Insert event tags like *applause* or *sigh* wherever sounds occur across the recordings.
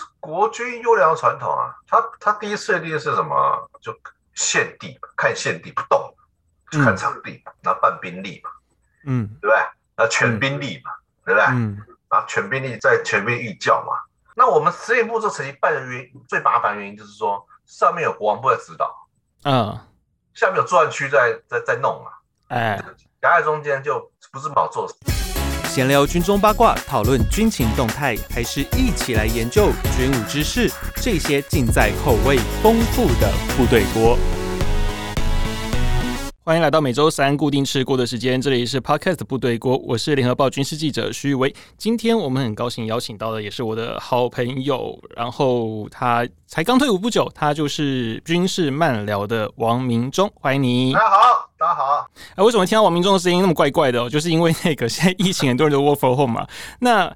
是国军优良的传统啊。他他第一次的第一是什么？就现地看现地不动，就看场地，然后办兵力嘛，嗯，对不对？那全兵力嘛，嗯、对不对？嗯，啊全兵力在全面预教嘛。那我们司令部这成绩办的原因，最麻烦的原因就是说，上面有国防部在指导，嗯，下面有作战区在在在弄啊，哎，夹在中间就不是好做。闲聊军中八卦，讨论军情动态，还是一起来研究军武知识？这些尽在口味丰富的部队锅。欢迎来到每周三固定吃锅的时间，这里是 Podcast 部队锅，我是联合报军事记者徐宇威。今天我们很高兴邀请到的也是我的好朋友，然后他才刚退伍不久，他就是军事漫聊的王明忠，欢迎你。大家好，大家好。哎，为什么听到王明忠的声音那么怪怪的？哦，就是因为那个现在疫情，很多人都 work from home 嘛。那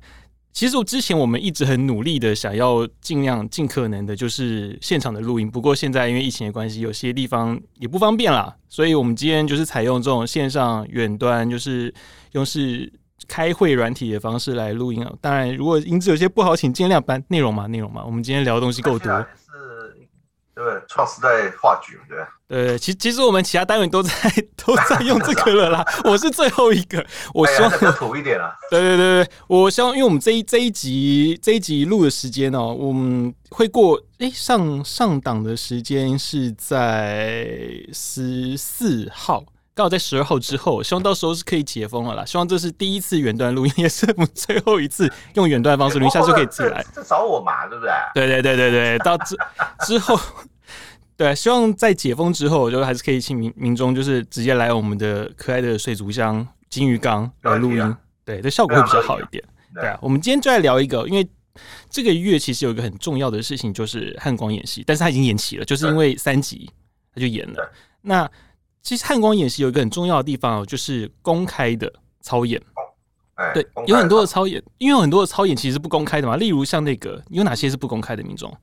其实我之前我们一直很努力的想要尽量尽可能的，就是现场的录音。不过现在因为疫情的关系，有些地方也不方便啦，所以我们今天就是采用这种线上远端，就是用是开会软体的方式来录音啊。当然，如果音质有些不好，请尽量把内容嘛，内容嘛。我们今天聊的东西够多。*laughs* 对，创时代话剧，对对，其其实我们其他单位都在都在用这个了啦。*laughs* 我是最后一个，我希望哎土一点啊。对对对对，我希望，因为我们这一这一集这一集录的时间哦，我们会过哎上上档的时间是在十四号。刚好在十二号之后，希望到时候是可以解封了啦。希望这是第一次远端录音，也是我们最后一次用远端方式录音，下次就可以自己来。这找我嘛，对不对？对对对对对，到之 *laughs* 之后，对，希望在解封之后，我就还是可以请民民众，就是直接来我们的可爱的水族箱金鱼缸来录音。对，这效果会比较好一点。对啊，我们今天就来聊一个，因为这个月其实有一个很重要的事情，就是汉光演习，但是他已经延期了，就是因为三级，他就演了。那其实汉光演习有一个很重要的地方哦，就是公开的操演。对，有很多的操演，因为有很多的操演其实是不公开的嘛。例如像那个，有哪些是不公开的？民众？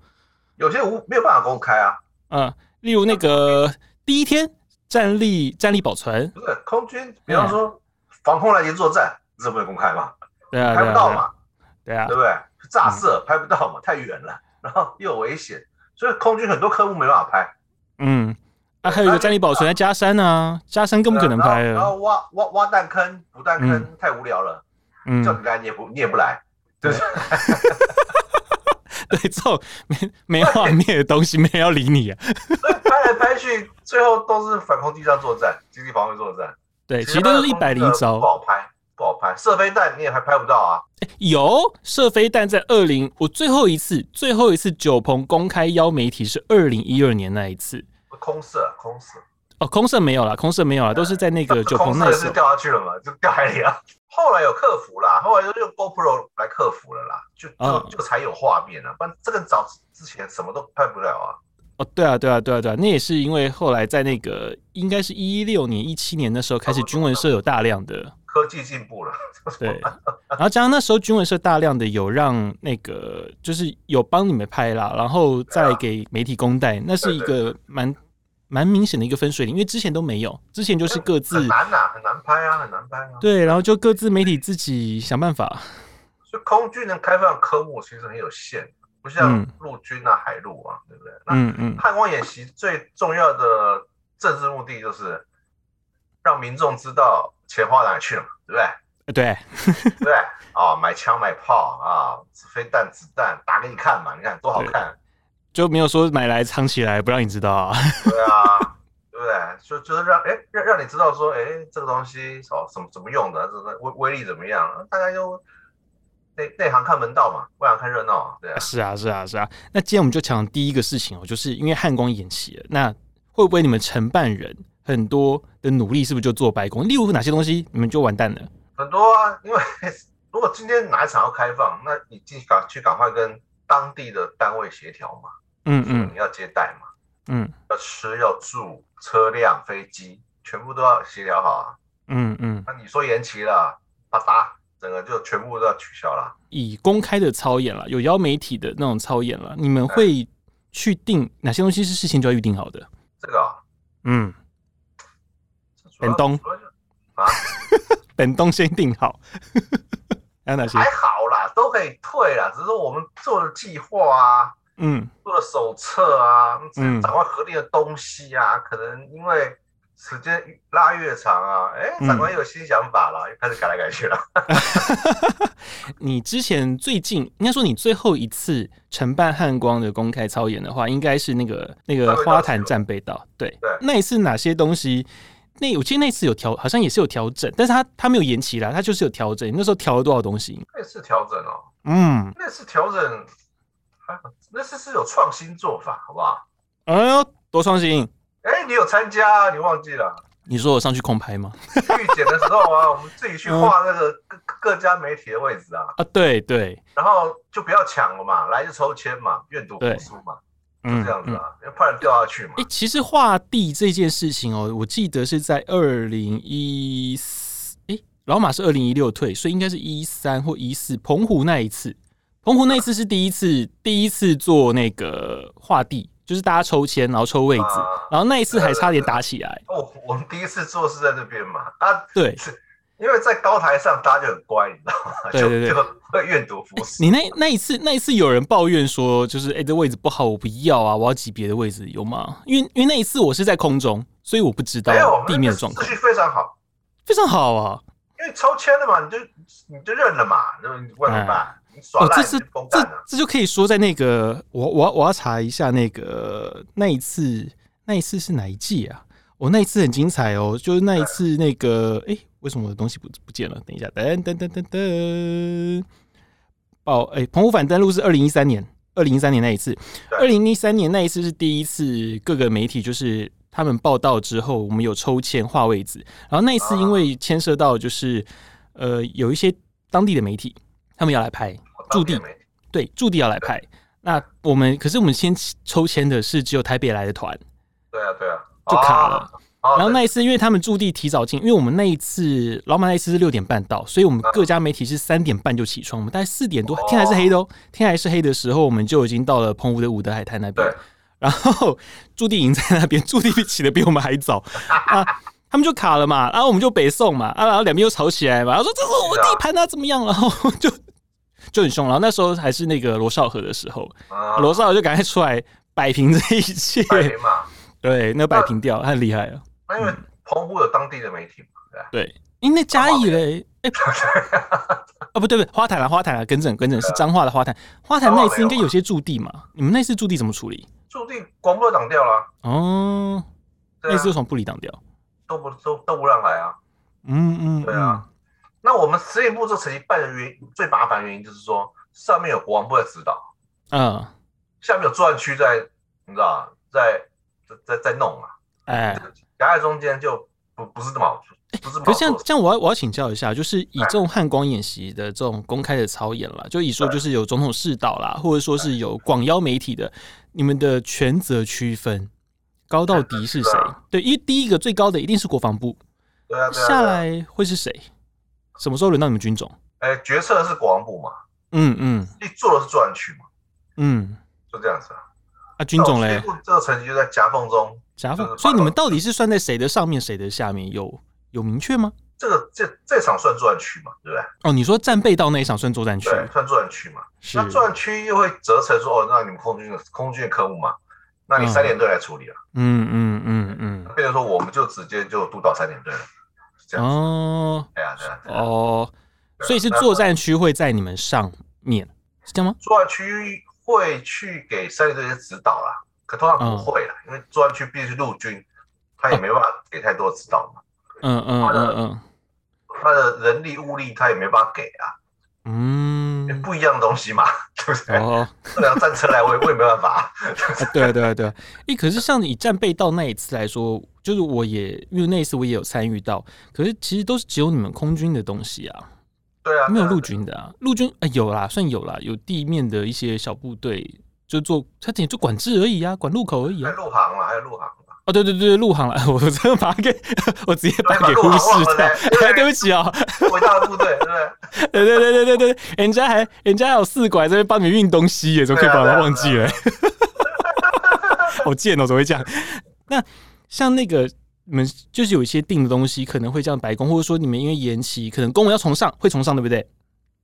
有些无没有办法公开啊。嗯，例如那个第一天战力战力保存，不是空军，比方说防空拦截作战，这不能公开嘛？对啊，拍不到嘛？对啊，对不对？炸射拍不到嘛？太远了，*laughs* 然后又有危险，所以空军很多科目没办法拍。嗯。啊，还有一个战力保存在加山啊，加山更不可能拍了。然后挖挖挖弹坑、补弹坑太无聊了，嗯，叫你来你也不你也不来，对。*laughs* 对，这种没没画面的东西，没人要理你啊。*laughs* 拍来拍去，最后都是反空地上作战、经济防卫作战。对，其实都是一百零一招，不好拍，不好拍。射飞弹你也还拍不到啊？有射飞弹在二零，我最后一次最后一次九鹏公开邀媒体是二零一二年那一次。空色，空色哦，空色没有了，空色没有了，都是在那个 *laughs* 九棚那时候掉下去了嘛，就掉海里了。*laughs* 后来有克服啦，后来就用 GoPro 来克服了啦，就就就才有画面了，不然这个早之前什么都拍不了啊。哦，对啊，对啊，对啊，对啊，那也是因为后来在那个应该是一六年、一七年的时候开始，军文社有大量的科技进步了，*laughs* 对，然后加上那时候军文社大量的有让那个就是有帮你们拍啦，然后再给媒体公带，那是一个蛮。蛮明显的一个分水岭，因为之前都没有，之前就是各自很难呐、啊，很难拍啊，很难拍啊。对，然后就各自媒体自己想办法。所以空军能开放的科目其实很有限，不像陆军啊、嗯、海陆啊，对不对？嗯嗯。汉光演习最重要的政治目的就是让民众知道钱花哪里去了，对不对？对，对啊，买枪买炮啊，飞弹子弹打给你看嘛，你看多好看。就没有说买来藏起来不让你知道啊？对啊，对不对？就就是让哎让让你知道说哎这个东西哦怎么怎么用的，这个威威力怎么样？大家就内内行看门道嘛，外行看热闹啊。对啊，是啊是啊是啊。那今天我们就讲第一个事情哦，就是因为汉光演习了，那会不会你们承办人很多的努力是不是就做白工？例如哪些东西你们就完蛋了？很多啊，因为 *laughs* 如果今天哪一场要开放，那你进去赶去赶快跟当地的单位协调嘛。嗯嗯，你要接待嘛，嗯，要吃要住，车辆飞机全部都要协调好啊，嗯嗯，那你说延期了，啪嗒，整个就全部都要取消了。以公开的操演了，有邀媒体的那种操演了，你们会去定哪些东西是事先就要预定好的？这个、啊，嗯，本东。啊，*laughs* 本东先定好。还有哪些？还好啦，都可以退啦，只是说我们做的计划啊，嗯，做的手册啊，嗯，长官核定的东西啊，可能因为。时间拉越长啊，哎、欸，长官又有新想法了，嗯、又开始改来改去了。*laughs* 你之前最近应该说你最后一次承办汉光的公开操演的话，应该是那个那个花坛战备道，对对，那一次哪些东西？那我记得那次有调，好像也是有调整，但是他他没有延期啦，他就是有调整。那时候调了多少东西？那次调整哦，嗯，那次调整，那次是有创新做法，好不好？哎呦，多创新！哎、欸，你有参加、啊？你忘记了？你说我上去空拍吗？预检的时候啊，我们自己去画那个各各家媒体的位置啊。啊，对对。然后就不要抢了嘛，来就抽签嘛，愿赌服输嘛，就这样子啊，要不然掉下去嘛。哎、欸，其实画地这件事情哦，我记得是在二零一四，哎，老马是二零一六退，所以应该是一三或一四，澎湖那一次，澎湖那一次是第一次，第一次做那个画地。就是大家抽签，然后抽位置，啊、然后那一次还差点打起来。哦，我们第一次做是在这边嘛，啊，对，*laughs* 因为在高台上大家就很乖，你知道吗？对对对，就会愿赌服输。你那那一次，那一次有人抱怨说，就是哎、欸，这位置不好，我不要啊，我要挤别的位置，有吗？因为因为那一次我是在空中，所以我不知道地面的状况。秩序非常好，非常好啊。因为抽签的嘛，你就你就认了嘛，那么你问怎么办？哦，这是这这就可以说在那个我我我要查一下那个那一次那一次是哪一季啊？我、哦、那一次很精彩哦，就是那一次那个哎、欸，为什么我的东西不不见了？等一下，噔噔噔噔噔，报哎，澎湖反登陆是二零一三年，二零一三年那一次，二零一三年那一次是第一次各个媒体就是他们报道之后，我们有抽签划位置，然后那一次因为牵涉到就是呃有一些当地的媒体。他们要来拍驻地，对，驻地要来拍。那我们可是我们先抽签的是只有台北来的团，对啊，对啊，就卡了。然后那一次，因为他们驻地提早进，因为我们那一次老马那一次是六点半到，所以我们各家媒体是三点半就起床。我们大概四点多，天还是黑的哦，天还是黑的时候，我们就已经到了澎湖的五德海滩那边。然后驻地营在那边，驻地起的比我们还早啊。他们就卡了嘛，然后我们就北送嘛，啊，然后两边又吵起来嘛，然后说这是我地盘啊，怎么样？然后就就很凶。然后那时候还是那个罗少河的时候，罗少河就赶快出来摆平这一切，对，那摆平掉，他很厉害啊。那因为澎湖有当地的媒体嘛，对，因为那嘉义嘞，哎，哦不对不对，花坛了花坛了，更正更正是彰化的花坛，花坛那次应该有些驻地嘛，你们那次驻地怎么处理？驻地广播挡掉了，哦，那次又从不理挡掉。都不都都不让来啊，嗯嗯，对啊。那我们实验部这成绩办的原因，最麻烦原因就是说，上面有国防部在指导，嗯，下面有作战区在，你知道在在在弄啊，哎，夹在中间就不不是这么好，不是。可是像这样，我要我要请教一下，就是以这种汉光演习的这种公开的操演啦，就以说就是有总统视导啦，或者说是有广邀媒体的，你们的权责区分。高到底是谁？对，因为第一个最高的一定是国防部，对啊，下来会是谁？什么时候轮到你们军种？哎，决策是国防部嘛？嗯嗯，你做的是作战区嘛？嗯，就这样子啊。啊，军种嘞？这个成绩就在夹缝中，夹缝。所以你们到底是算在谁的上面，谁的下面？有有明确吗？这个这这场算作战区嘛？对不对？哦，你说战备道那一场算作战区？对，算作战区嘛？那作战区又会折成说，哦，那你们空军的空军的科目嘛？那你三连队来处理了，嗯嗯嗯嗯，变成说我们就直接就督导三连队了，这样哦，对啊对啊，哦，所以是作战区会在你们上面，是这样吗？作战区会去给三联队一些指导啦，可通常不会啦，因为作战区毕竟是陆军，他也没办法给太多指导嘛，嗯嗯嗯嗯，他的人力物力他也没办法给啊。嗯，不一样的东西嘛，对不对？哦，*laughs* 这辆战车来，我也我也没办法。对啊，对啊，对啊。诶，可是像你战备道那一次来说，就是我也因为那一次我也有参与到，可是其实都是只有你们空军的东西啊。对啊，没有陆军的啊。陆军啊有啦，算有啦，有地面的一些小部队，就做他只就管制而已啊，管路口而已啊。陆航嘛，还有陆航。哦，对对对，陆航了，*laughs* 我真的把它给，我直接把它给忽视掉。哎，*laughs* 对不起啊，伟大的部队，对不对？*laughs* 对对对对对对，人家还人家还有四拐在这边帮你运东西耶，怎么可以把它忘记了？好贱哦，怎么会这样？那像那个你们就是有一些定的东西，可能会这样白宫，或者说你们因为延期，可能公文要重上，会重上，对不对？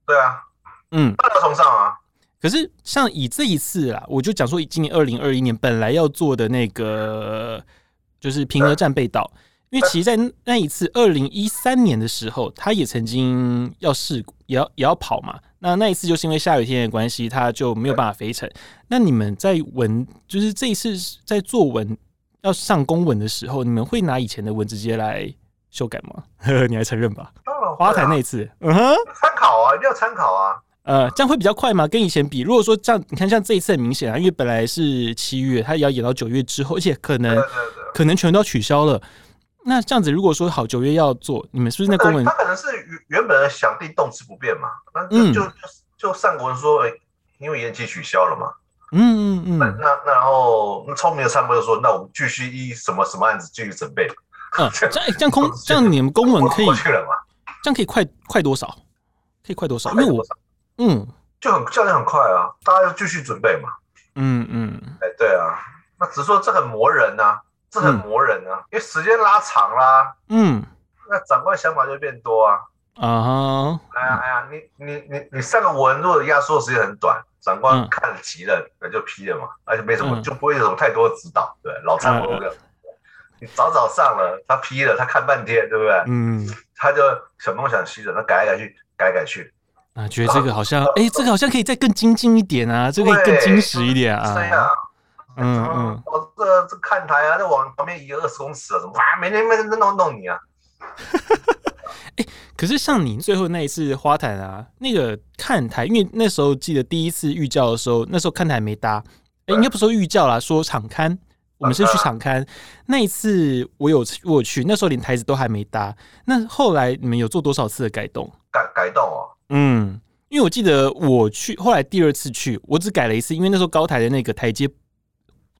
对啊，嗯，大家崇尚啊。可是像以这一次啦，我就讲说，以今年二零二一年本来要做的那个，就是平和战备道，因为其实在那一次二零一三年的时候，他也曾经要试，也要也要跑嘛。那那一次就是因为下雨天的关系，他就没有办法飞成。那你们在文，就是这一次在做文要上公文的时候，你们会拿以前的文直接来修改吗？呵呵，你还承认吧？花台那一次，嗯哼，参考啊，一定要参考啊。呃，这样会比较快吗？跟以前比，如果说这样，你看像这一次很明显啊，因为本来是七月，它也要演到九月之后，而且可能可能全都要取消了。那这样子，如果说好九月要做，你们是不是那公文？他可能是原本想定动词不变嘛，那就就就上公文说，哎，因为延期取消了嘛。嗯嗯嗯。那那然后聪明的参谋就说，那我们继续依什么什么案子继续准备。嗯，*laughs* 这样这样空这样你们公文可以去了嘛？这样可以快快多少？可以快多少？因为我。嗯，就很教练很快啊，大家要继续准备嘛。嗯嗯，哎、欸，对啊，那只是说这很磨人啊，这很磨人啊，嗯、因为时间拉长啦。嗯，那长官想法就变多啊。啊哈，哎呀哎呀，你你你你上个文，如果压缩时间很短，长官看急了，那、嗯、就批了嘛，而且没什么，嗯、就不会有什么太多的指导。对，老参谋的，你早早上了，他批了，他看半天，对不对？嗯，他就想东想西的，他改来改去，改改去。啊，觉得这个好像，哎、欸，这个好像可以再更精进一点啊，这个更精实一点啊。对啊，嗯嗯，我这这看台啊，这往旁边移二十公尺啊，怎么啊？每天每天都弄弄你啊。*laughs* 哎、欸，可是像你最后那一次花坛啊，那个看台，因为那时候记得第一次预教的时候，那时候看台没搭，哎、欸，应该不说预教啦，说场刊，我们是去场刊。那一次我有我有去，那时候连台子都还没搭。那后来你们有做多少次的改动？改改动啊。嗯，因为我记得我去后来第二次去，我只改了一次，因为那时候高台的那个台阶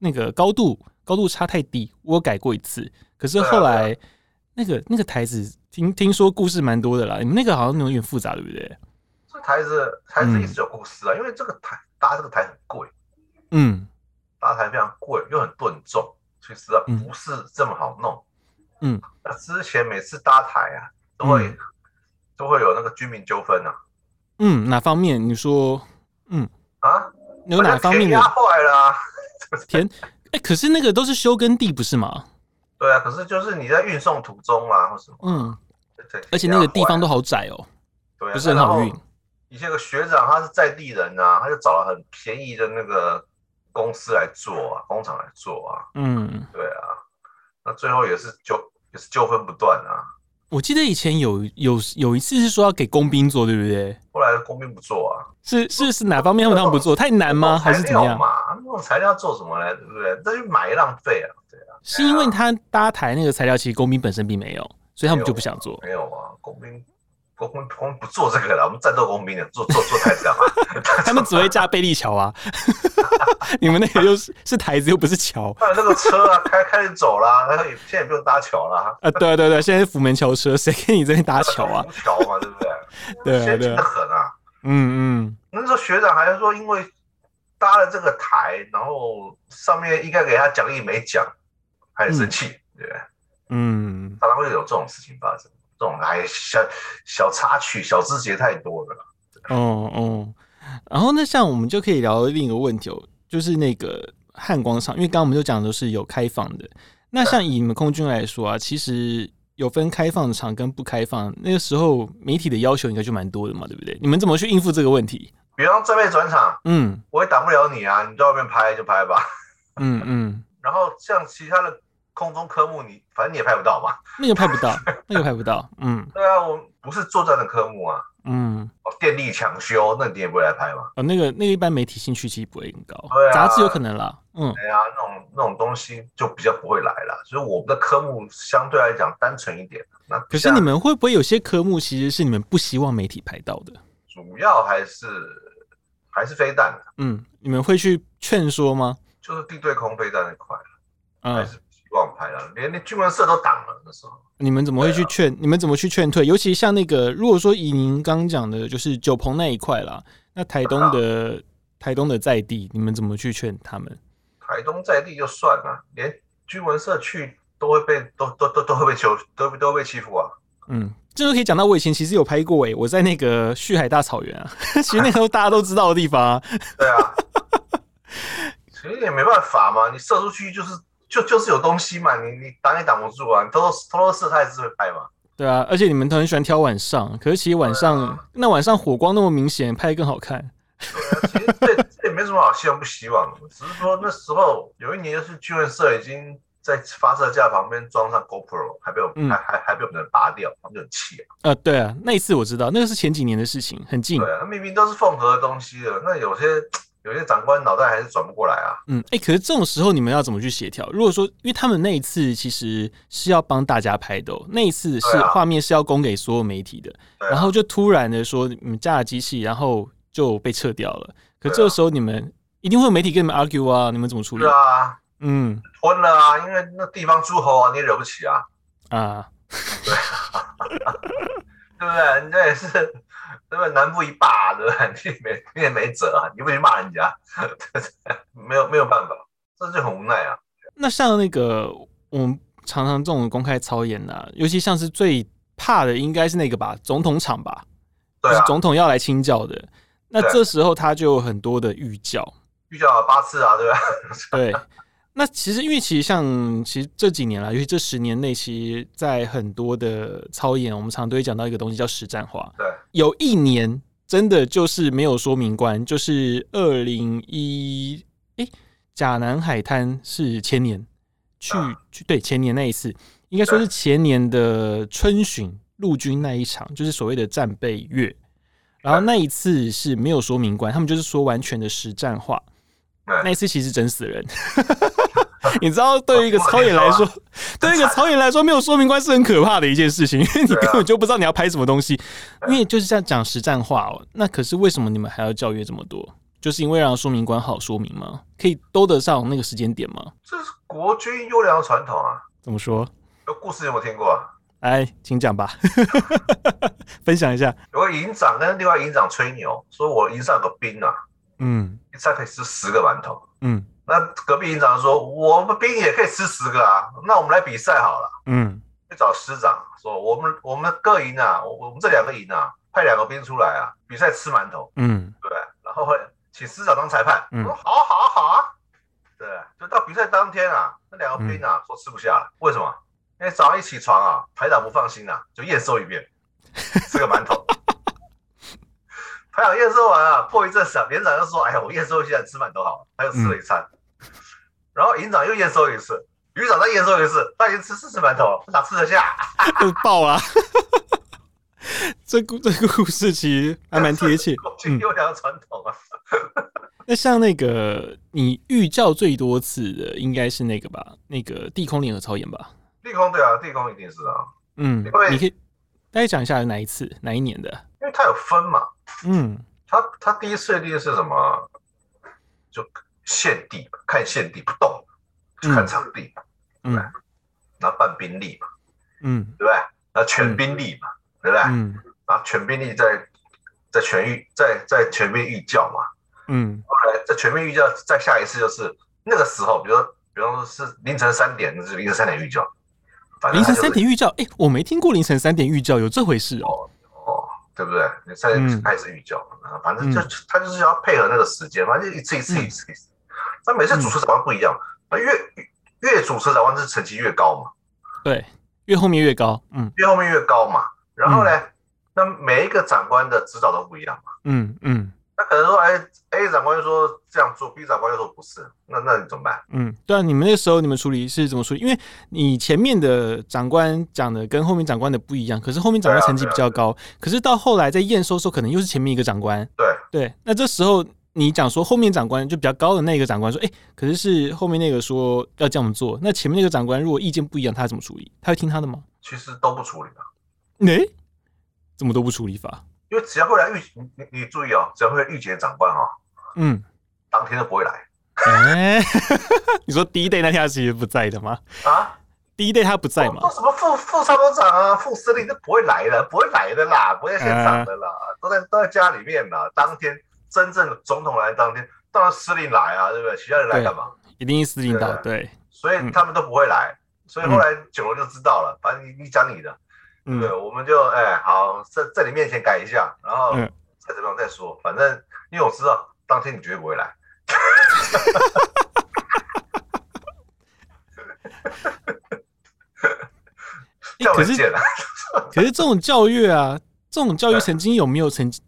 那个高度高度差太低，我改过一次。可是后来那个那个台子听听说故事蛮多的啦，你们那个好像有点复杂，对不对？这台子台子一直有故事啊，嗯、因为这个台搭这个台很贵，嗯，搭台非常贵又很笨重，其实啊不是这么好弄，嗯，那之前每次搭台啊都会。嗯都会有那个居民纠纷啊。嗯，哪方面？你说，嗯啊，有哪方面的？压坏了啊，填，哎、欸，可是那个都是修耕地不是吗？对啊，可是就是你在运送途中啊，或什么，嗯，而且那个地方都好窄哦，对啊，不是很好运。以前有个学长他是在地人啊，他就找了很便宜的那个公司来做啊，工厂来做啊，嗯，对啊，那最后也是纠也是纠纷不断啊。我记得以前有有有一次是说要给工兵做，对不对？后来工兵不做啊，是是是哪方面他们不做？太难吗？还是怎么样？那种材料做什么呢？对不对？那就买浪费啊。是因为他搭台那个材料，其实工兵本身并没有，所以他们就不想做。没有啊，工兵。工兵工不做这个了，我们战斗工兵的做做做台子干嘛？*laughs* 他们只会架贝利桥啊！*laughs* 你们那个又是是台子又不是桥。还有那个车啊，开开始走啦，他现在也不用搭桥了。啊，对对对，现在是福门桥车，谁跟你这边搭桥啊？桥嘛，对不对？*laughs* 对现在的很啊。嗯嗯。那时候学长还是说，因为搭了这个台，然后上面应该给他奖励没奖，还很生气，对不对？嗯。常常会有这种事情发生。这种哎，小小插曲、小枝节太多了。哦哦，然后那像我们就可以聊另一个问题哦，就是那个汉光场，因为刚刚我们就讲的是有开放的。那像以你们空军来说啊，其实有分开放的场跟不开放。那个时候媒体的要求应该就蛮多的嘛，对不对？你们怎么去应付这个问题？比方战备转场，嗯，我也挡不了你啊，你在外面拍就拍吧。*laughs* 嗯嗯，然后像其他的。空中科目你反正你也拍不到嘛，那个拍不到，那个拍不到，嗯，对啊，我不是作战的科目啊，嗯，哦，电力抢修，那你也不会来拍嘛？哦，那个那个一般媒体兴趣其实不会很高，对啊，杂志有可能啦，嗯，对啊，那种那种东西就比较不会来了，所以我们的科目相对来讲单纯一点。那可是你们会不会有些科目其实是你们不希望媒体拍到的？主要还是还是飞弹，嗯，你们会去劝说吗？就是地对空飞弹那块，嗯。忘拍了，连那军文社都挡了。那时候你们怎么会去劝？啊、你们怎么去劝退？尤其像那个，如果说以您刚讲的，就是九鹏那一块啦，那台东的、啊、台东的在地，你们怎么去劝他们？台东在地就算了，连军文社去都会被都都都都会被欺都都会被欺负啊。嗯，这就可以讲到我以前其实有拍过诶，我在那个旭海大草原啊，*laughs* 其实那时候大家都知道的地方啊。对啊，*laughs* 其实也没办法嘛，你射出去就是就就是有东西嘛，你你挡也挡不住啊，你偷偷偷偷射，他也是会拍嘛。对啊，而且你们都很喜欢挑晚上，可是其实晚上、啊、那晚上火光那么明显，拍得更好看。对啊，其实这这也没什么好希望不希望的，只是说那时候有一年就是军人社已经。在发射架旁边装上 GoPro，还被我、嗯、还还还被我们拔掉，他们就很气啊。呃，对啊，那一次我知道，那个是前几年的事情，很近。对啊，明明都是缝合的东西了，那有些有些长官脑袋还是转不过来啊。嗯，哎、欸，可是这种时候你们要怎么去协调？如果说，因为他们那一次其实是要帮大家拍的、喔，那一次是画面是要供给所有媒体的，啊、然后就突然的说你们架了机器，然后就被撤掉了。可这个时候你们一定会有媒体跟你们 argue 啊，你们怎么处理？啊。嗯，吞了啊，因为那地方诸侯啊，你也惹不起啊。啊，对，*laughs* 对不对？你这也是，对不对？南部一霸，对吧？*laughs* 你也没，你也没辙啊，你不去骂人家，*laughs* 没有没有办法，这就很无奈啊。那像那个我们常常这种公开操演呐、啊，尤其像是最怕的，应该是那个吧，总统场吧，对啊、就是总统要来清教的。那这时候他就有很多的预教，预教八次啊，对吧？*laughs* 对。那其实，因为其实像其实这几年来，尤其这十年内，其实，在很多的操演，我们常常都会讲到一个东西叫实战化。对，有一年真的就是没有说明官，就是二零一诶，甲南海滩是前年去去对前年那一次，应该说是前年的春巡陆军那一场，就是所谓的战备月。然后那一次是没有说明官，他们就是说完全的实战化。那一次其实整死人。*laughs* 你知道，对于一个超演来说，*laughs* 对于一个超演来说，没有说明官是很可怕的一件事情，因为你根本就不知道你要拍什么东西。因为就是这样讲实战话哦。那可是为什么你们还要教育这么多？就是因为让说明官好说明吗？可以兜得上那个时间点吗？这是国军优良的传统啊。怎么说？有故事有没有听过啊？哎，请讲吧，*laughs* 分享一下。有个营长跟另外营长吹牛，说我营上有个兵啊，嗯，一餐可以吃十个馒头，嗯。那隔壁营长说：“我们兵也可以吃十个啊，那我们来比赛好了。”嗯，去找师长说：“我们我们各营啊，我们这两个营啊，派两个兵出来啊，比赛吃馒头。”嗯，对，然后会请师长当裁判。嗯，说：“好啊，好啊，好啊。”对，就到比赛当天啊，那两个兵啊说吃不下了，为什么？因为早上一起床啊，排长不放心啊，就验收一遍，*laughs* 吃个馒头。排长验收完啊，破一阵响，连长就说：“哎呀，我验收一下，吃馒头好了。”他又吃了一餐。然后营长又验收一次，旅长再验收一次，他已经吃四次馒头了，哪吃得下？*laughs* 就爆啊！*laughs* 这故这个故事其实还蛮贴切，*laughs* 优良传统啊。那像那个你预教最多次的，应该是那个吧？那个地空联合操演吧？地空对啊，地空一定是啊。嗯，因为你可以大概讲一下哪一次哪一年的？因为它有分嘛。嗯，他他第一次的第一次是什么？就。现地看现地不动，就看场地嘛，嗯，拿半兵力嘛，嗯，对不对？拿全兵力嘛，对不对？嗯，拿全兵力在在全域在在全面预教嘛，嗯，后来在全面预教再下一次就是那个时候，比如说比方说是凌晨三点，就是凌晨三点预教，凌晨三点预教，哎，我没听过凌晨三点预教有这回事哦，哦，对不对？你三点开始预教，反正就他就是要配合那个时间，反正就一次一次一次一次。那每次主持长官不一样，那、嗯、越越主持长官是成绩越高嘛？对，越后面越高，嗯，越后面越高嘛。然后呢，嗯、那每一个长官的指导都不一样嘛。嗯嗯。那可能说，哎，A 长官说这样做，B 长官又说不是，那那你怎么办？嗯，对啊，你们那时候你们处理是怎么处理？因为你前面的长官讲的跟后面长官的不一样，可是后面长官成绩比较高，可是到后来在验收的时候，可能又是前面一个长官。对对，那这时候。你讲说后面长官就比较高的那个长官说，哎、欸，可是是后面那个说要这样做，那前面那个长官如果意见不一样，他怎么处理？他会听他的吗？其实都不处理啊。哎、欸，怎么都不处理法？因为只要会来预，你你注意哦，只要会来预检的长官、哦，嗯，当天都不会来。哎、欸，*laughs* 你说第一队那天他其实不在的吗？啊，第一队他不在吗？什么副副参谋长啊，副司令都不会来的，不会来的啦，不会在现场的啦，啊、都在都在家里面啦，当天。真正总统来当天，当然司令来啊，对不对？其他人来干嘛？一定是司令到，对。所以他们都不会来，所以后来久了就知道了。反正你你讲你的，嗯、对，我们就哎、欸、好，在在你面前改一下，然后再怎么样再说，反正因为我知道当天你绝对不会来。*laughs* 可是，可是这种教育啊，这种教育曾经有没有曾经，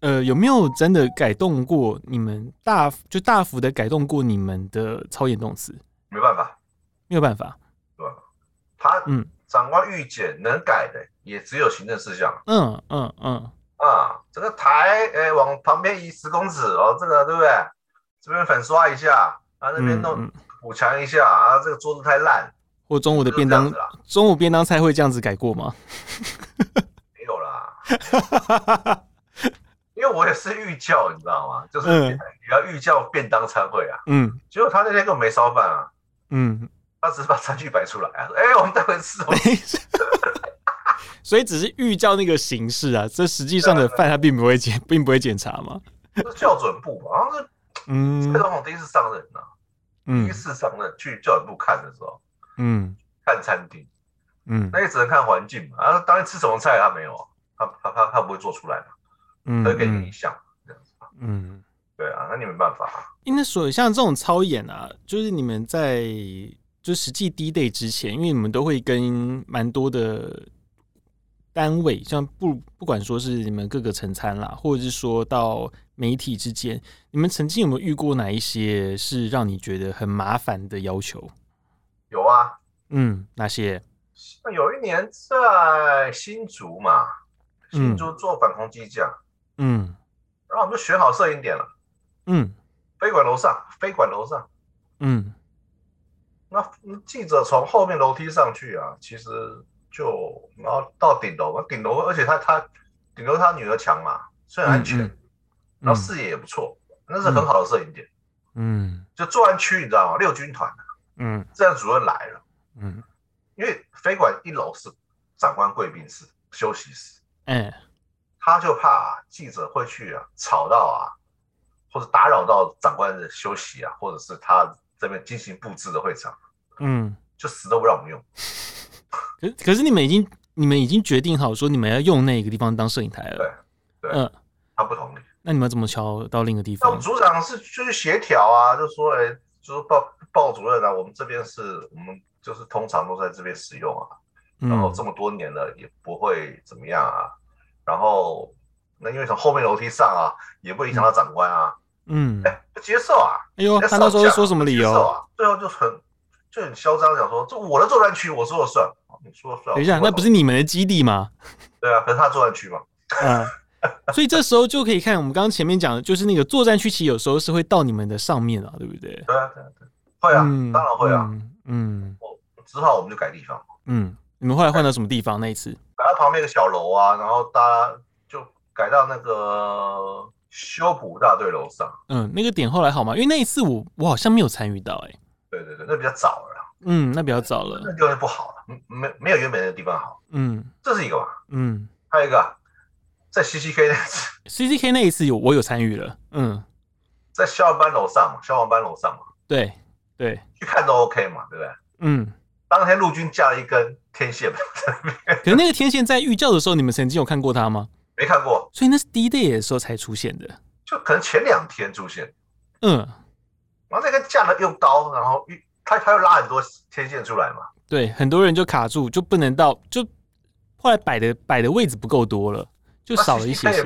呃，有没有真的改动过你们大就大幅的改动过你们的操演动词？没办法，没有办法，对吧？他嗯，长官预检能改的也只有行政事项。嗯嗯嗯啊，这个台哎、欸、往旁边移十公尺哦，这个对不对？这边粉刷一下啊，那边弄补强一下、嗯、啊，这个桌子太烂。或中午的便当，中午便当菜会这样子改过吗？*laughs* 没有啦，因为我也是预教，你知道吗？就是你要预教便当餐会啊。嗯，结果他那天根本没烧饭啊。嗯，他只是把餐具摆出来啊，：“哎、欸，我们待会吃。” *laughs* 所以只是预教那个形式啊，这实际上的饭他并不会检，并不会检查嘛。是校准部嘛，好像是嗯，蔡总统第一次上任呐、啊，第一次上任去教准部看的时候。嗯，看餐厅，嗯，那也只能看环境嘛。啊，当然吃什么菜他没有，他他他他不会做出来嘛，嗯，会给你印象这样子，嗯，对啊，那你没办法啊。因为所以像这种操演啊，就是你们在就实际 D Day 之前，因为你们都会跟蛮多的单位，像不不管说是你们各个层餐啦，或者是说到媒体之间，你们曾经有没有遇过哪一些是让你觉得很麻烦的要求？有啊，嗯，哪些？那有一年在新竹嘛，新竹做反空机架，嗯，然后我们就选好摄影点了，嗯，飞管楼上，飞管楼上，嗯，那记者从后面楼梯上去啊，其实就然后到顶楼嘛，顶楼，而且他他顶楼他女儿强嘛，虽然安全，嗯嗯、然后视野也不错，那是很好的摄影点，嗯，就作战区你知道吗？六军团。嗯，这样主任来了，嗯，因为飞管一楼是长官贵宾室、休息室，嗯，他就怕记者会去啊，吵到啊，或者打扰到长官的休息啊，或者是他这边进行布置的会场，嗯，就死都不让我们用。*laughs* 可是可是你们已经你们已经决定好说你们要用那个地方当摄影台了，对，对，嗯，他不同意，那你们怎么敲到另一个地方？那我们组长是就是协调啊，就说哎。就是报报主任啊，我们这边是我们就是通常都在这边使用啊，然后这么多年了也不会怎么样啊，然后那因为从后面楼梯上啊，也不会影响到长官啊，嗯，哎，不接受啊，哎呦，他那时候说什么理由？啊？最后就很就很嚣张，讲说这我的作战区，我说了算，你说了算。等一下，那不是你们的基地吗？*laughs* 对啊，可是他作战区嘛，*laughs* 嗯。所以这时候就可以看我们刚刚前面讲的，就是那个作战区，其实有时候是会到你们的上面啊，对不对？对啊，对啊，对，会啊，嗯、当然会啊。嗯，我只好我们就改地方。嗯，你们后来换到什么地方？那一次改到旁边一个小楼啊，然后大家就改到那个修补大队楼上。嗯，那个点后来好吗？因为那一次我我好像没有参与到、欸，哎。对对对，那比较早了。嗯，那比较早了，那地方不好了，没没有原本的地方好。嗯，这是一个嘛。嗯，还有一个。在 C C K 那次，*laughs* C C K 那一次有我有参与了，嗯，在消防班楼上嘛，消防班楼上嘛，对对，去看都 OK 嘛，对不对？嗯，当天陆军架了一根天线，*laughs* 可是那个天线在预教的时候，你们曾经有看过它吗？没看过，所以那是 D Day 的时候才出现的，就可能前两天出现，嗯，然后那个架呢，用刀，然后他他又拉很多天线出来嘛，对，很多人就卡住，就不能到，就后来摆的摆的位置不够多了。就少了一些些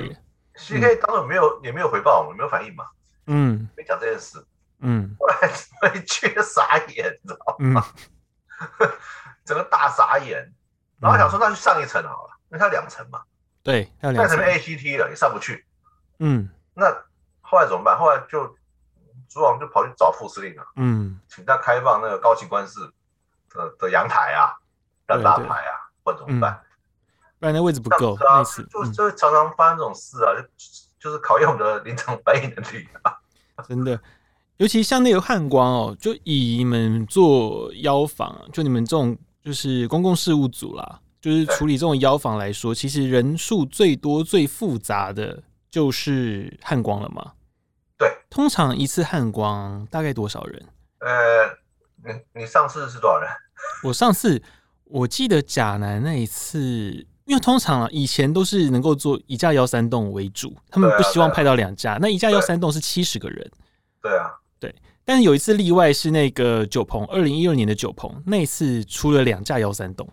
，C K 当然没有，也没有回报，我没有反应嘛。嗯，没讲这件事。嗯，后来回去傻眼，你知道吗？*laughs* 整个大傻眼，然后想说那就上一层好了，因为它两层嘛。对，那两层 A C T 了，也上不去。嗯，那后来怎么办？后来就组长就跑去找副司令了。嗯，请他开放那个高级官室的的阳台啊，让大家排啊，或者怎么办？不然那位置不够，啊、就就常常发生这种事啊，就就是考验我们的 *laughs* 临场反应能力啊。真的，尤其像那个汉光哦，就以你们做妖房，就你们这种就是公共事务组啦，就是处理这种妖房来说，其实人数最多、最复杂的就是汉光了嘛。对，通常一次汉光大概多少人？呃，你你上次是多少人？*laughs* 我上次我记得甲南那一次。因为通常啊，以前都是能够做一架幺三栋为主，他们不希望派到两架。那一架幺三栋是七十个人。对啊，对。但是有一次例外是那个九鹏，二零一二年的九鹏，那一次出了两架幺三栋，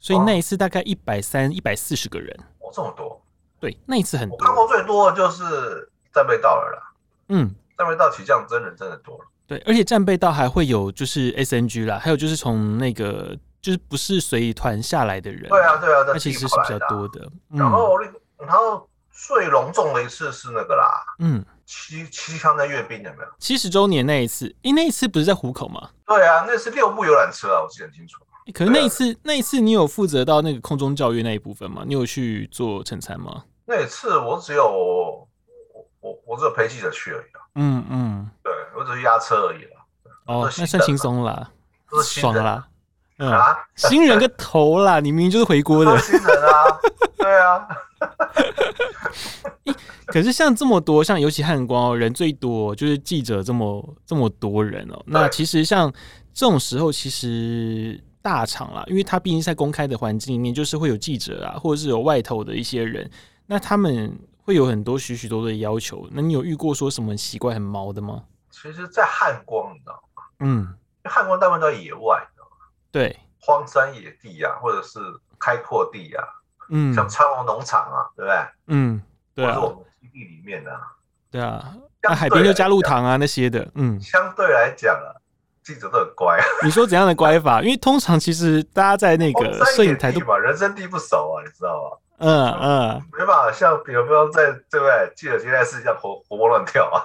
所以那一次大概一百三、一百四十个人。哦，这么多。对，那一次很多。我看过最多的就是战备道了啦。嗯，战备道起降真人真的多了。对，而且战备道还会有就是 SNG 啦，还有就是从那个。就是不是随团下来的人，对啊对啊，那其实是比较多的。然后然后最隆重的一次是那个啦，嗯，七七枪在阅兵有没有？七十周年那一次，因为那一次不是在虎口吗？对啊，那是六部游览车啊，我记得很清楚。可是那一次那一次你有负责到那个空中教育那一部分吗？你有去做陈参吗？那一次我只有我我我只有陪记者去而已啊。嗯嗯，对我只是押车而已了。哦，那算轻松啦，爽啦。嗯、啊，新人个头啦！你明明就是回锅的新人啊，*laughs* 对啊。可是像这么多，像尤其汉光哦，人最多就是记者这么这么多人哦。那其实像这种时候，其实大厂啦，因为他毕竟在公开的环境里面，就是会有记者啊，或者是有外头的一些人，那他们会有很多许许多多的要求。那你有遇过说什么奇怪很毛的吗？其实，在汉光，你知道吗？嗯，汉光大部分都在野外。对，荒山野地呀、啊，或者是开阔地呀、啊，嗯，像昌隆农场啊，对不对？嗯，对啊，或者我们基地里面的、啊，对啊，那海边就加入糖啊那些的，嗯，相对来讲啊，记者都很乖啊。*laughs* 你说怎样的乖法？因为通常其实大家在那个摄影台都嘛，人生地不熟啊，你知道吗？嗯嗯，没办法像比如说在对不对？记者接待室这样活活蹦乱跳啊。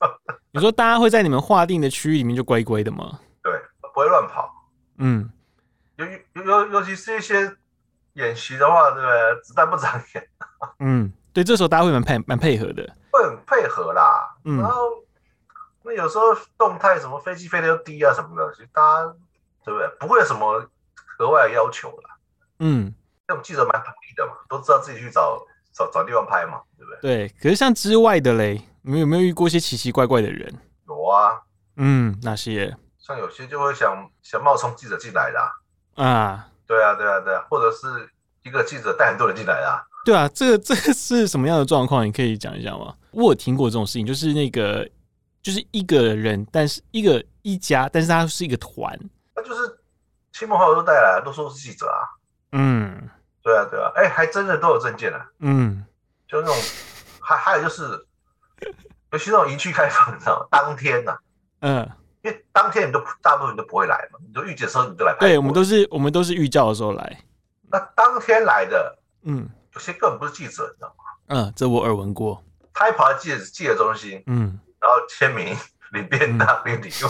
*laughs* 你说大家会在你们划定的区域里面就乖乖的吗？对，不会乱跑。嗯，尤尤尤尤其是一些演习的话，对不对？子弹不长眼。嗯，对，这时候大家会蛮配蛮配合的，会很配合啦。嗯，然后那有时候动态什么飞机飞得又低啊什么的，其实大家对不对？不会有什么额外的要求啦。嗯，那种记者蛮独立的嘛，都知道自己去找找找地方拍嘛，对不对？对。可是像之外的嘞，你们有没有遇过一些奇奇怪怪的人？有啊。嗯，那些？像有些就会想想冒充记者进来的啊，啊，对啊，对啊，对啊，或者是一个记者带很多人进来的啊，对啊，这个这个是什么样的状况？你可以讲一讲吗？我有听过这种事情，就是那个就是一个人，但是一个一家，但是他是一个团，那就是亲朋好友都带来，都说是记者啊，嗯，对啊，对啊，哎，还真的都有证件啊，嗯，就那种，还还有就是，尤其那种营区开放，你知道吗？当天呐、啊，嗯。因为当天你都大部分你都不会来嘛，你都预警的时候你就来拍。对，我们都是我们都是预教的时候来。那当天来的，嗯，有些根本不是记者，你知道吗？嗯，这我耳闻过。他还跑到记者记者中心，嗯，然后签名、领便当、领礼物，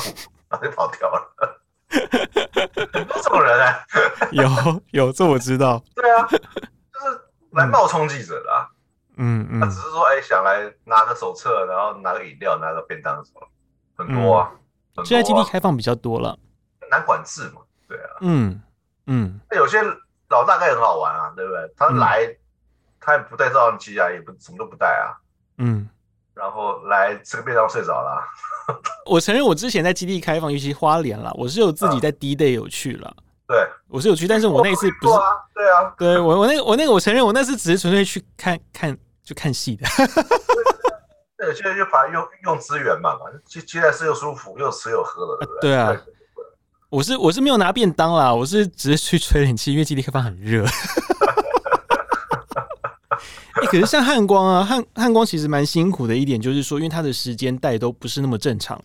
然后就跑掉了。*laughs* 很多这种人啊，*laughs* 有有，这我知道。对啊，就是来冒充记者的啊。嗯嗯。他只是说，哎，想来拿个手册，然后拿个饮料，拿个便当什么，很多啊。现在基地开放比较多了，难管制嘛，对啊，嗯嗯，那有些老大哥也很好玩啊，对不对？他来，嗯、他也不带照相机啊，也不什么都不带啊，嗯，然后来吃个便当睡着了。*laughs* 我承认我之前在基地开放，尤其花莲了，我是有自己在 D day 有去了，对，我是有去，但是我那一次不是，啊对啊，对我我那个我那个我承认我那次只是纯粹去看看就看戏的。*laughs* 对，现在就反正用用资源嘛，接接待是又舒服，又吃又喝的，对不对？对啊，我是我是没有拿便当啦，我是只是去吹冷气，因为基地开放很热。*laughs* 欸、可是像汉光啊，汉汉光其实蛮辛苦的一点就是说，因为他的时间带都不是那么正常。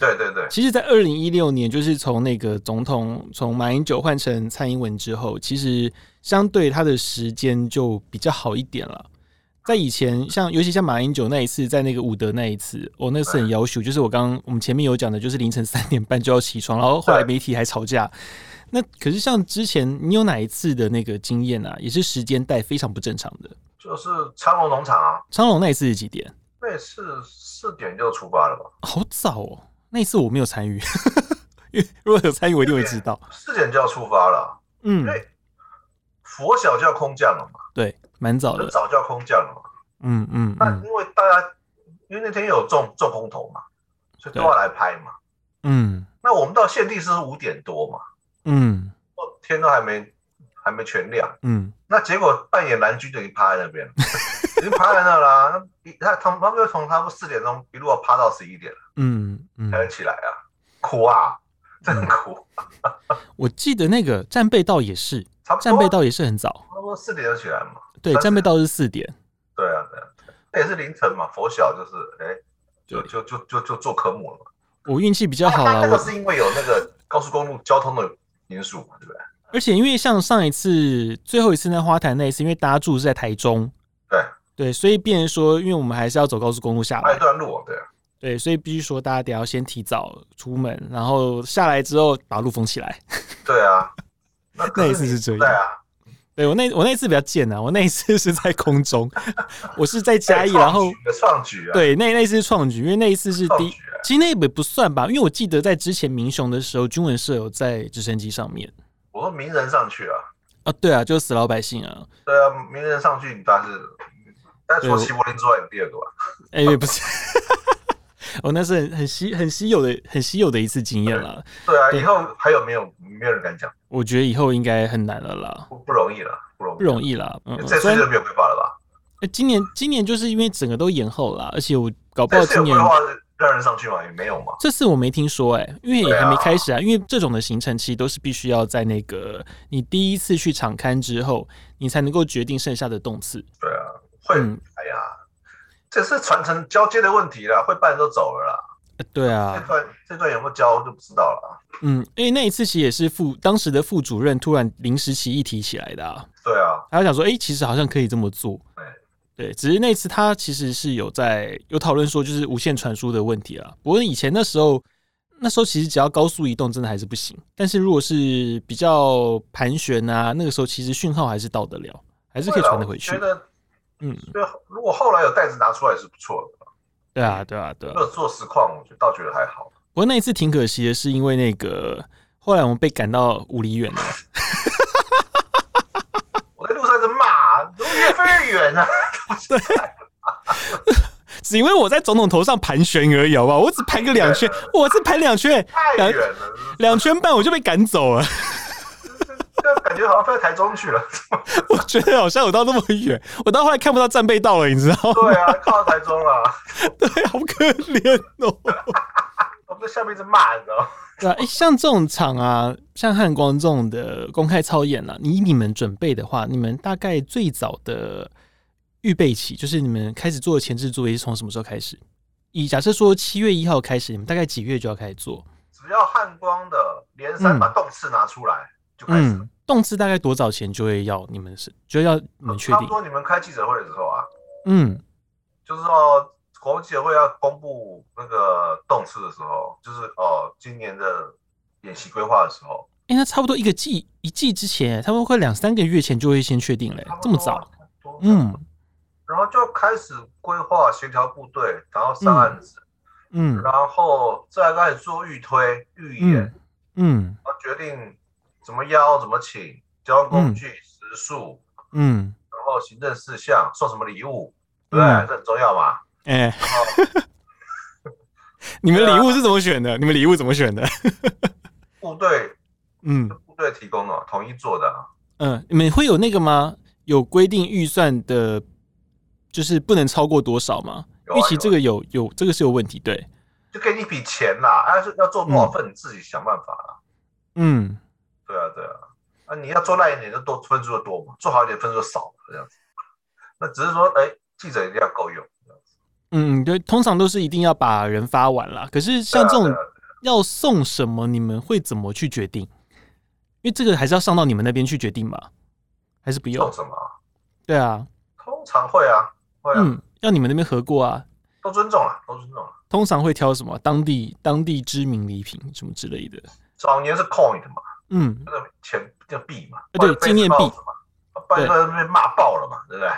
对对对。其实，在二零一六年，就是从那个总统从马英九换成蔡英文之后，其实相对他的时间就比较好一点了。在以前，像尤其像马英九那一次，在那个伍德那一次，我、哦、那次很要求，就是我刚刚我们前面有讲的，就是凌晨三点半就要起床，然后后来媒体还吵架。那可是像之前你有哪一次的那个经验啊？也是时间带非常不正常的，就是昌隆农场啊。昌隆那一次是几点？那一次四点就出发了吧？好早哦，那一次我没有参与，*laughs* 因为如果有参与，我一定会知道。四点就要出发了，嗯，因为拂晓就要空降了嘛。对。蛮早的，很早就要空降了嘛。嗯嗯，那因为大家因为那天有中中空投嘛，所以都要来拍嘛。嗯，那我们到现地是五点多嘛。嗯，天都还没还没全亮。嗯，那结果扮演蓝军就已经趴在那边了，*laughs* 已经趴在那啦。那他他们他们又从差不多四点钟一路要趴到十一点了。嗯嗯，才能起来啊，苦啊，真苦。嗯、我记得那个战备道也是，战备道也是很早，差不多四点就起来嘛。对，战备道是四点。对啊对啊，那也是凌晨嘛。佛小就是哎、欸，就就就就就做科目了嘛。我运气比较好啊，那个是因为有那个高速公路交通的因素嘛，对不对？而且因为像上一次最后一次在花坛那一次，因为大家住是在台中，对对，所以变成说，因为我们还是要走高速公路下来，一段路，对对，所以必须说大家得要先提早出门，然后下来之后把路封起来。*laughs* 对啊，那，那一次是这样。对啊，对我那我那一次比较贱啊，我那一次是在空中，*laughs* 我是在嘉义，然后创举啊，对，那那一次是创举，因为那一次是第。其实那也不算吧，因为我记得在之前民雄的时候，军文社有在直升机上面。我说名人上去啊，啊，对啊，就是死老百姓啊。对啊，名人上去，你当然是，但除了齐柏林之外，你第二个吧？*laughs* 哎、欸，不是，*laughs* 哦那是很很稀很稀有的很稀有的一次经验了。对啊，以后还有没有没有人敢讲？我觉得以后应该很难了啦，不不容易了，不容易，不容易了。嗯，这次就没有规划了吧？哎、欸，今年今年就是因为整个都延后了，而且我搞不好今年。让人上去吗？也没有嘛。这次我没听说哎、欸，因为也还没开始啊。因为这种的行程其实都是必须要在那个你第一次去场刊之后，你才能够决定剩下的动次。对啊，会、嗯、哎呀，这是传承交接的问题了，会办都走了啦。对啊，这段这段有没有交就不知道了。嗯，因为那一次其实也是副当时的副主任突然临时起意提起来的啊。对啊，他想说，哎、欸，其实好像可以这么做。对，只是那次他其实是有在有讨论说，就是无线传输的问题啊。不过以前那时候，那时候其实只要高速移动，真的还是不行。但是如果是比较盘旋啊，那个时候其实讯号还是到得了，还是可以传得回去。觉得，嗯，对，如果后来有袋子拿出来是不错的。对啊，对啊，对啊。如果做实况，我觉得倒觉得还好。不过那一次挺可惜的，是因为那个后来我们被赶到五里远了。*laughs* 我在路上在骂，怎么越飞越远啊？对，*laughs* 只因为我在总统头上盘旋而已，好不好？我只盘个两圈，*laughs* 我只盘两圈，太远了，两圈半我就被赶走了。这感觉好像飞到台中去了。*laughs* 我觉得好像有到那么远，我到后来看不到战备道了，你知道吗？对啊，靠到台中了。对，好可怜哦。我们在下面一直骂，你知道吗？对啊，哎，像这种场啊，像汉光这种的公开操演啊，你你们准备的话，你们大概最早的。预备期就是你们开始做的前置作业是从什么时候开始？以假设说七月一号开始，你们大概几月就要开始做？只要汉光的连三把动次拿出来、嗯、就开始。嗯，动次大概多早前就会要你们是就要你们确定？差不多你们开记者会的时候啊，嗯，就是说国际记者会要公布那个动次的时候，就是哦今年的演习规划的时候。哎、欸，那差不多一个季一季之前，他们快两三个月前就会先确定嘞，这么早？嗯。然后就开始规划协调部队，然后上案子，嗯，然后再开始做预推、预演，嗯，然后决定怎么邀、怎么请，交通工具、食宿，嗯，然后行政事项，送什么礼物，对，这很重要嘛。哎，*laughs* 你们礼物是怎么选的？你们礼物怎么选的？*laughs* 部队，*laughs* 嗯，部队提供的，统一做的。嗯，你们会有那个吗？有规定预算的？就是不能超过多少吗？预期这个有有这个是有问题，对，就给你一笔钱啦，还是要做多少份，你自己想办法啦。嗯，对啊，对啊，啊，你要做烂一点就多分数就多嘛，做好一点分数就少这样子。那只是说，哎，记者一定要够用这样子。嗯，对，通常都是一定要把人发完啦。可是像这种要送什么，你们会怎么去决定？因为这个还是要上到你们那边去决定吧？还是不用？送什么？对啊，通常会啊。嗯，要你们那边合过啊，都尊重了，都尊重了。通常会挑什么？当地当地知名礼品什么之类的。早年是 coin 嘛，嗯，那个钱叫币嘛，对，纪念币嘛，不然被骂爆了嘛，对不对？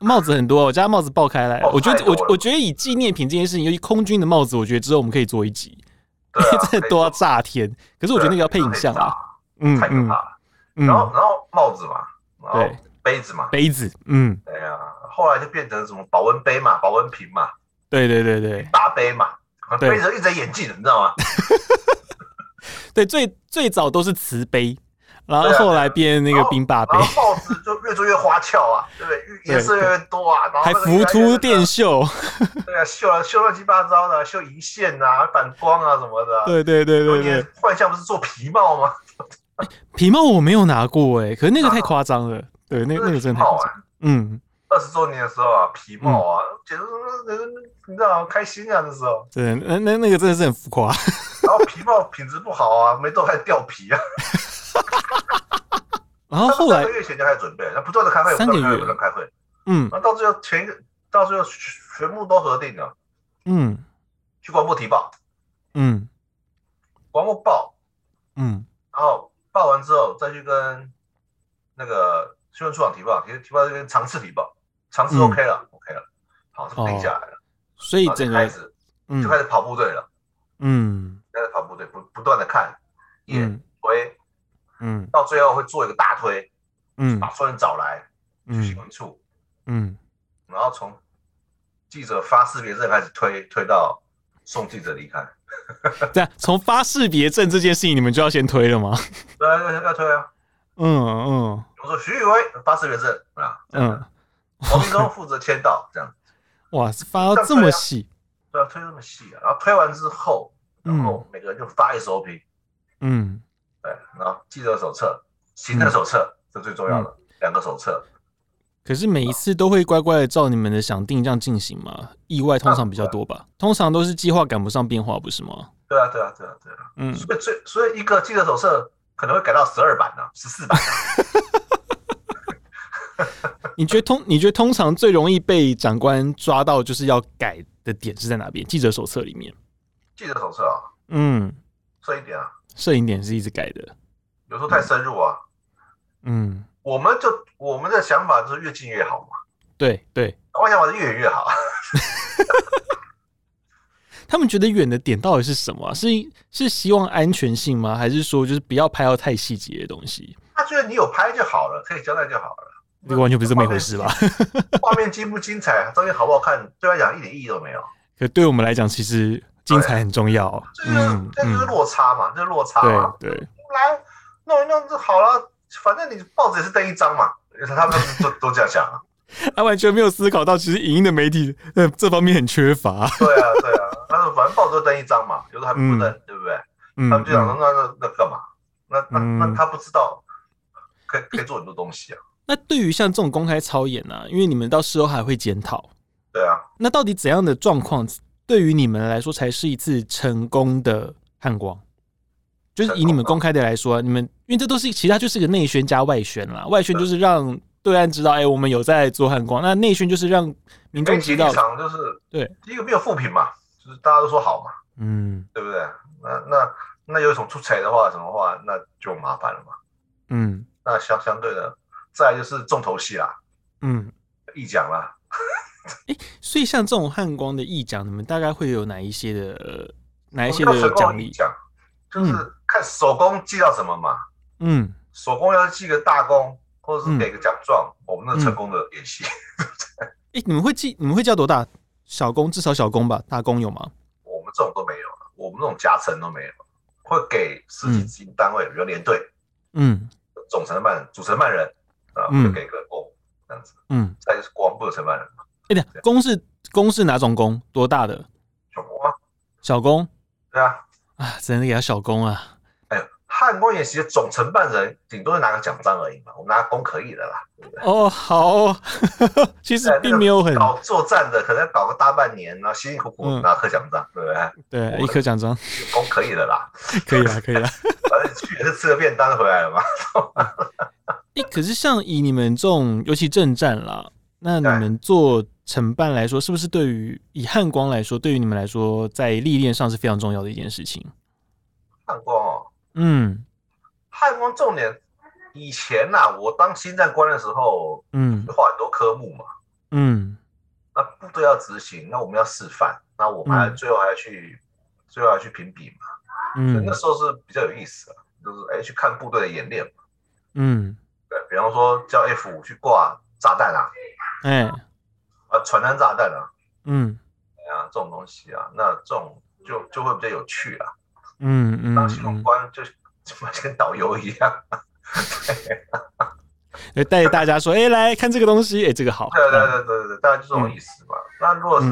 帽子很多，我家帽子爆开来。我觉得我我觉得以纪念品这件事情，尤其空军的帽子，我觉得之后我们可以做一集，因为真的都要炸天。可是我觉得那个要配影像啊，嗯，太可怕了。然后然后帽子嘛，对，杯子嘛，杯子，嗯，对呀。后来就变成什么保温杯嘛，保温瓶嘛，对对对对，大杯嘛，杯子一直在演进的，你知道吗？*laughs* 对，最最早都是瓷杯然后后来变那个冰霸杯，然后帽子就越做越花俏啊，*laughs* 对不对？颜色越来越多啊，然后还浮凸电绣，*laughs* 对啊，绣啊绣乱七八糟的，绣银线啊，反光啊什么的。对对对对对。幻象不是做皮帽吗？皮帽我没有拿过哎，可是那个太夸张了。对，那那个真的太夸张。嗯。二十周年的时候啊，皮帽啊，简直是你知道开心啊，那时候。对，那那那个真的是很浮夸。然后皮帽品质不好啊，没都开始掉皮啊。*laughs* 然后后来三个月前就开始准备，那不断的开会，三个月不断开会。嗯。那到最后前一个，到最后全部都核定了。嗯。去国防部提报。嗯。国防部报。嗯。然后报完之后，再去跟那个新闻处长提报，其实提报这边长次提报。尝试 OK 了，OK 了，好，就定下来了。所以整个开始就开始跑部队了。嗯，开始跑部队，不不断的看，也推，嗯，到最后会做一个大推，嗯，把所有人找来去新闻处，嗯，然后从记者发识别证开始推，推到送记者离开。*laughs* 对啊，从发识别证这件事情，你们就要先推了吗？对啊，要推啊。嗯嗯。我说徐宇威发识别证啊，嗯。黄明忠负责签到，这样 *laughs* 哇，发到这么细，对啊，推这么细啊，然后推完之后，然后每个人就发 SOP，嗯，对，然后记者手册、行政手册，这最重要的两个手册。可是每一次都会乖乖的照你们的想定这样进行吗？意外通常比较多吧？通常都是计划赶不上变化，不是吗？对啊，对啊，对啊，对啊，嗯，所以最所以一个记者手册可能会改到十二版呢，十四版。*laughs* *laughs* 你觉得通？你觉得通常最容易被长官抓到就是要改的点是在哪边？记者手册里面。记者手册啊，嗯，摄影点啊，摄影点是一直改的，有时候太深入啊。嗯，我们就我们的想法就是越近越好嘛。对对，我想法是越远越好。*laughs* 他们觉得远的点到底是什么？是是希望安全性吗？还是说就是不要拍到太细节的东西？他觉得你有拍就好了，可以交代就好了。这个完全不是这么一回事吧？画面 *laughs* 精不精彩，照片好不好看，对他讲一点意义都没有。可对我们来讲，其实精彩很重要。嗯，这就是落差嘛，就是落差嘛。对，来弄一弄就好了，反正你报纸也是登一张嘛。他们都都这样想啊。*laughs* 他完全没有思考到，其实影音的媒体呃这方面很缺乏。对啊，对啊，但是反正报纸都登一张嘛，有时候还不登，对不对？他们就想说，那那那干嘛？那那那他不知道，可以可以做很多东西啊。那对于像这种公开操演啊，因为你们到时候还会检讨，对啊。那到底怎样的状况对于你们来说才是一次成功的汉光？就是以你们公开的来说，你们因为这都是其他就是个内宣加外宣啦。外宣就是让对岸知道，哎，我们有在做汉光。那内宣就是让民众知道，就是对第一个没有负评嘛，就是大家都说好嘛，嗯，对不对？那那那有一种出彩的话，什么话那就麻烦了嘛，嗯，那相相对的。再就是重头戏啦，嗯，义奖啦。哎、欸，所以像这种汉光的义奖，你们大概会有哪一些的哪一些的奖励？就是看手工寄到什么嘛。嗯，手工要是记个大功，或者是给个奖状，嗯、我们那成功的演习。哎、嗯欸，你们会记？你们会叫多大？小工至少小工吧？大工有吗？我们这种都没有，我们这种夹层都没有，会给实体执行单位，嗯、比如连队，嗯，总承办、主承办人。啊，就给个功这样子，嗯，再就是国防部的承办人嘛。哎，对，公是公是哪种公？多大的？小功啊。小功？对啊。啊，只能给他小功啊。哎呦，汉光演习的总承办人顶多是拿个奖章而已嘛，我们拿功可以的啦，对不对？哦，好，*laughs* 其实并没有很搞作战的，可能要搞个大半年，然后辛辛苦苦拿颗奖章，对不对？对，一颗奖章，功可以的啦，*laughs* 可以了，可以了。*laughs* 反正去也是吃个便当回来了嘛。哎，可是像以你们这种，尤其正战啦，那你们做承办来说，是不是对于以汉光来说，对于你们来说，在历练上是非常重要的一件事情？汉光哦，嗯，汉光重点，以前呐、啊，我当新战官的时候，嗯，画很多科目嘛，嗯，那部队要执行，那我们要示范，那我们还最后还要去，嗯、最后还要去评比嘛，嗯，那时候是比较有意思的，就是哎去看部队的演练嘛，嗯。对，比方说叫 F 五去挂炸弹啊，哎，啊，传单炸弹啊，嗯，哎呀，这种东西啊，那这种就就会比较有趣啊，嗯嗯，当新闻官就就跟导游一样，*laughs* 对，带着大家说，哎、欸，来看这个东西，哎、欸，这个好。对对对对对，大概就这种意思嘛。嗯、那如果是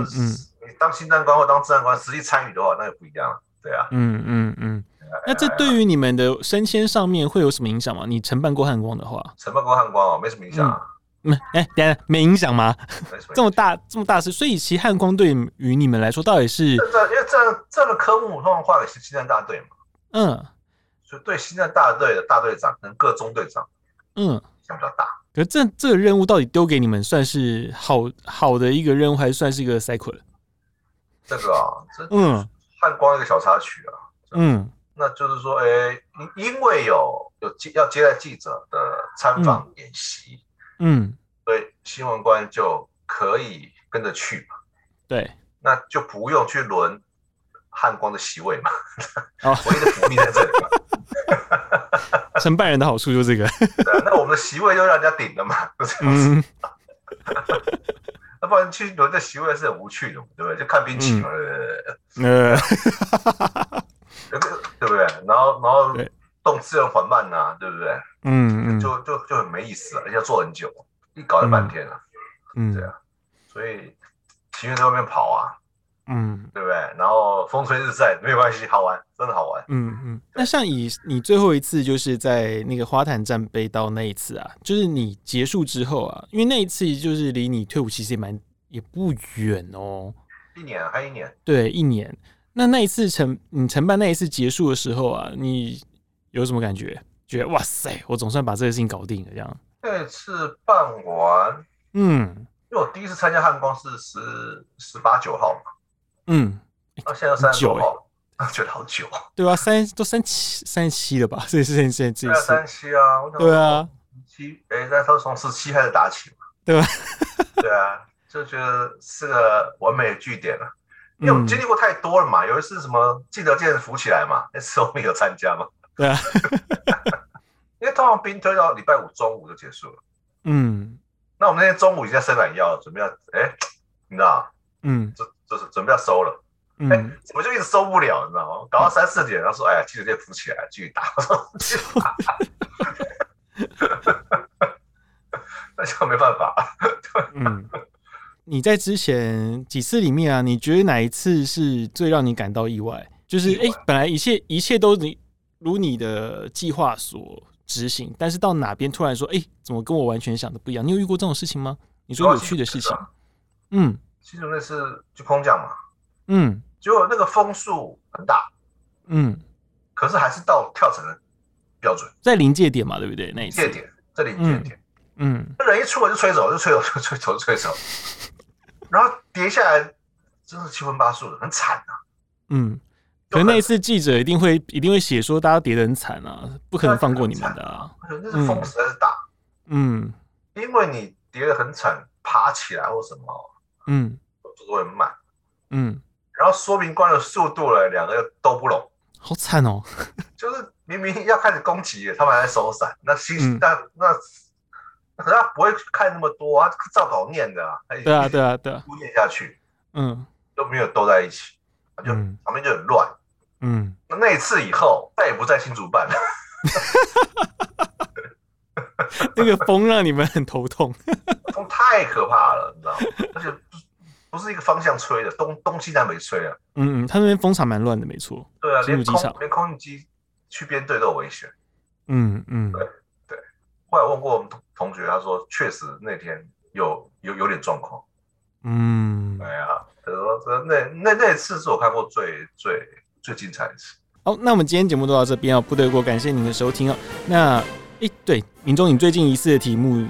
你当行政官或当治安官实际参与的话，那就不一样了。对啊，嗯嗯嗯。那这对于你们的升迁上面会有什么影响吗？你承办过汉光的话，承办过汉光哦，没什么影响啊。没、嗯，哎、欸，等下没影响吗？*laughs* 这么大这么大事，所以其实汉光对于你们来说到底是？这因为这这个科目通常划给是行政大队嘛。嗯。所以对西南大队的大队长跟各中队长，嗯，影响比较大。可是这这个任务到底丢给你们，算是好好的一个任务，还是算是一个 cycle？这个啊，这嗯，汉光一个小插曲啊，嗯。那就是说，哎、欸，因因为有有接要接待记者的参访演习，嗯，所以新闻官就可以跟着去嘛。对，那就不用去轮汉光的席位嘛。哦，*laughs* 唯一的福利在这里嘛。*laughs* 承办人的好处就是这个。*laughs* 对啊，那我们的席位就让人家顶了嘛，就这样子。那不然去轮这席位是很无趣的，对不对？就看兵棋嘛，对不对？呃。*laughs* 对不对？然后，然后动次又缓慢呐、啊，对不对？嗯嗯，就就就很没意思了，而且要做很久，一搞就半天了。嗯，对啊，所以情愿在外面跑啊，嗯，对不对？然后风吹日晒没有关系，好玩，真的好玩。嗯嗯。那像以你最后一次就是在那个花坛战备道那一次啊，就是你结束之后啊，因为那一次就是离你退伍其实也蛮也不远哦，一年还一年，对，一年。那那一次承你承办那一次结束的时候啊，你有什么感觉？觉得哇塞，我总算把这个事情搞定了，这样。这次办完，嗯，因为我第一次参加汉光是十十八九号嘛，嗯，那现在三十九号，啊，觉得好久，对啊，三都三七三十七了吧？*laughs* 这是现在这次三七啊，对啊，七哎，那时候从十七开始打起嘛，对吧？对啊，就觉得是个完美的句点了。因为我们经历过太多了嘛，有一次什么记得剑浮起来嘛，那次我们有参加嘛。对啊，*laughs* 因为通常兵推到礼拜五中午就结束了。嗯，那我们那天中午已经在伸懒腰，准备要哎，你知道嗯，就就是准备要收了。嗯，怎么就一直收不了？你知道吗？搞到三四点，然后说哎呀，记得剑浮起来，继续打。我说继续打，那就没办法。嗯。你在之前几次里面啊，你觉得哪一次是最让你感到意外？就是哎、欸，本来一切一切都你如你的计划所执行，但是到哪边突然说，哎、欸，怎么跟我完全想的不一样？你有遇过这种事情吗？你说有趣的事情？嗯，其实那次就空降嘛，嗯，结果那个风速很大，嗯，可是还是到跳绳的标准，在临界点嘛，对不对？那一次界点，这临界点，嗯，那人一出来就吹走，就吹走，就吹走，就吹走。然后跌下来，真是七荤八素的，很惨啊。嗯，可能。那一次记者一定会一定会写说，大家跌得很惨啊，不可能放过你们的啊。那是风实在是大，嗯，因为你跌得很惨，爬起来或什么，嗯，速度很慢，嗯，然后说明官的速度呢，两个又都不拢，好惨哦。就是明明要开始攻击，他们还在收伞，那心那那。可是他不会去看那么多啊，照稿念的啊。对啊，对啊，对啊，念下去，嗯，都没有斗在一起，就旁边就很乱，嗯。那那一次以后，再也不在新竹办了。*laughs* 那个风让你们很头痛，*laughs* 风太可怕了，你知道吗？而且不是一个方向吹的，东东西南北吹啊。嗯嗯，他那边风场蛮乱的，没错。对啊，连空连空运机去编队都有危险。嗯嗯，对。后来问过我们同同学，他说确实那天有有有点状况。嗯，哎呀，他说那那那次是我看过最最最精彩的一次。好，那我们今天节目就到这边哦，部队锅感谢您的收听哦。那诶，对，明中，你最近一次的题目，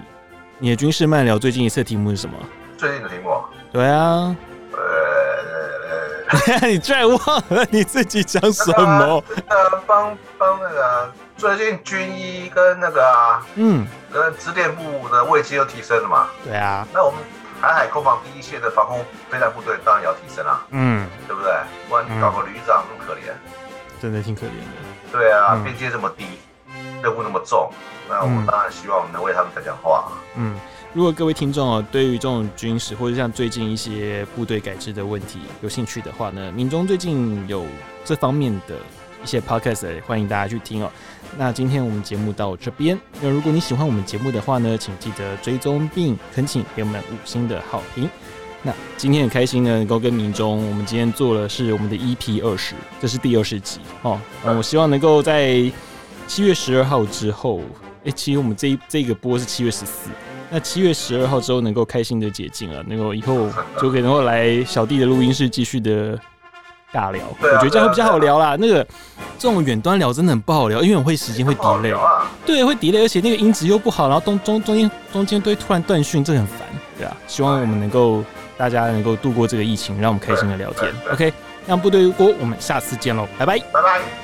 你的军事漫聊最近一次的题目是什么？最近的题目？对啊。呃，*laughs* 你居然忘了你自己讲什么？*laughs* 呃，帮帮那个。最近军医跟那个啊，嗯，跟支电部的位阶又提升了嘛？对啊，那我们台海空防第一线的防空飞弹部队当然也要提升啊，嗯，对不对？不然搞个旅长那么可怜，真的挺可怜的。对啊，边界这么低，任务那么重，那我们当然希望能为他们讲讲话。嗯，如果各位听众哦，对于这种军事或者像最近一些部队改制的问题有兴趣的话呢，民中最近有这方面的。一些 podcast，欢迎大家去听哦。那今天我们节目到这边，那如果你喜欢我们节目的话呢，请记得追踪并恳请给我们五星的好评。那今天很开心呢，能够跟民众，我们今天做的是我们的 EP 二十，这是第二十集哦。嗯我希望能够在七月十二号之后，哎、欸，其实我们这一这个播是七月十四，那七月十二号之后能够开心的解禁了，能够以后就可以能够来小弟的录音室继续的尬聊，我觉得这样会比较好聊啦。那个这种远端聊真的很不好聊，因为我会时间会 delay，对，会 delay，而且那个音质又不好，然后中中中间中间都突然断讯，这很烦，对啊。希望我们能够。大家能够度过这个疫情，让我们开心的聊天。OK，让部队锅，我们下次见喽，拜拜，拜拜。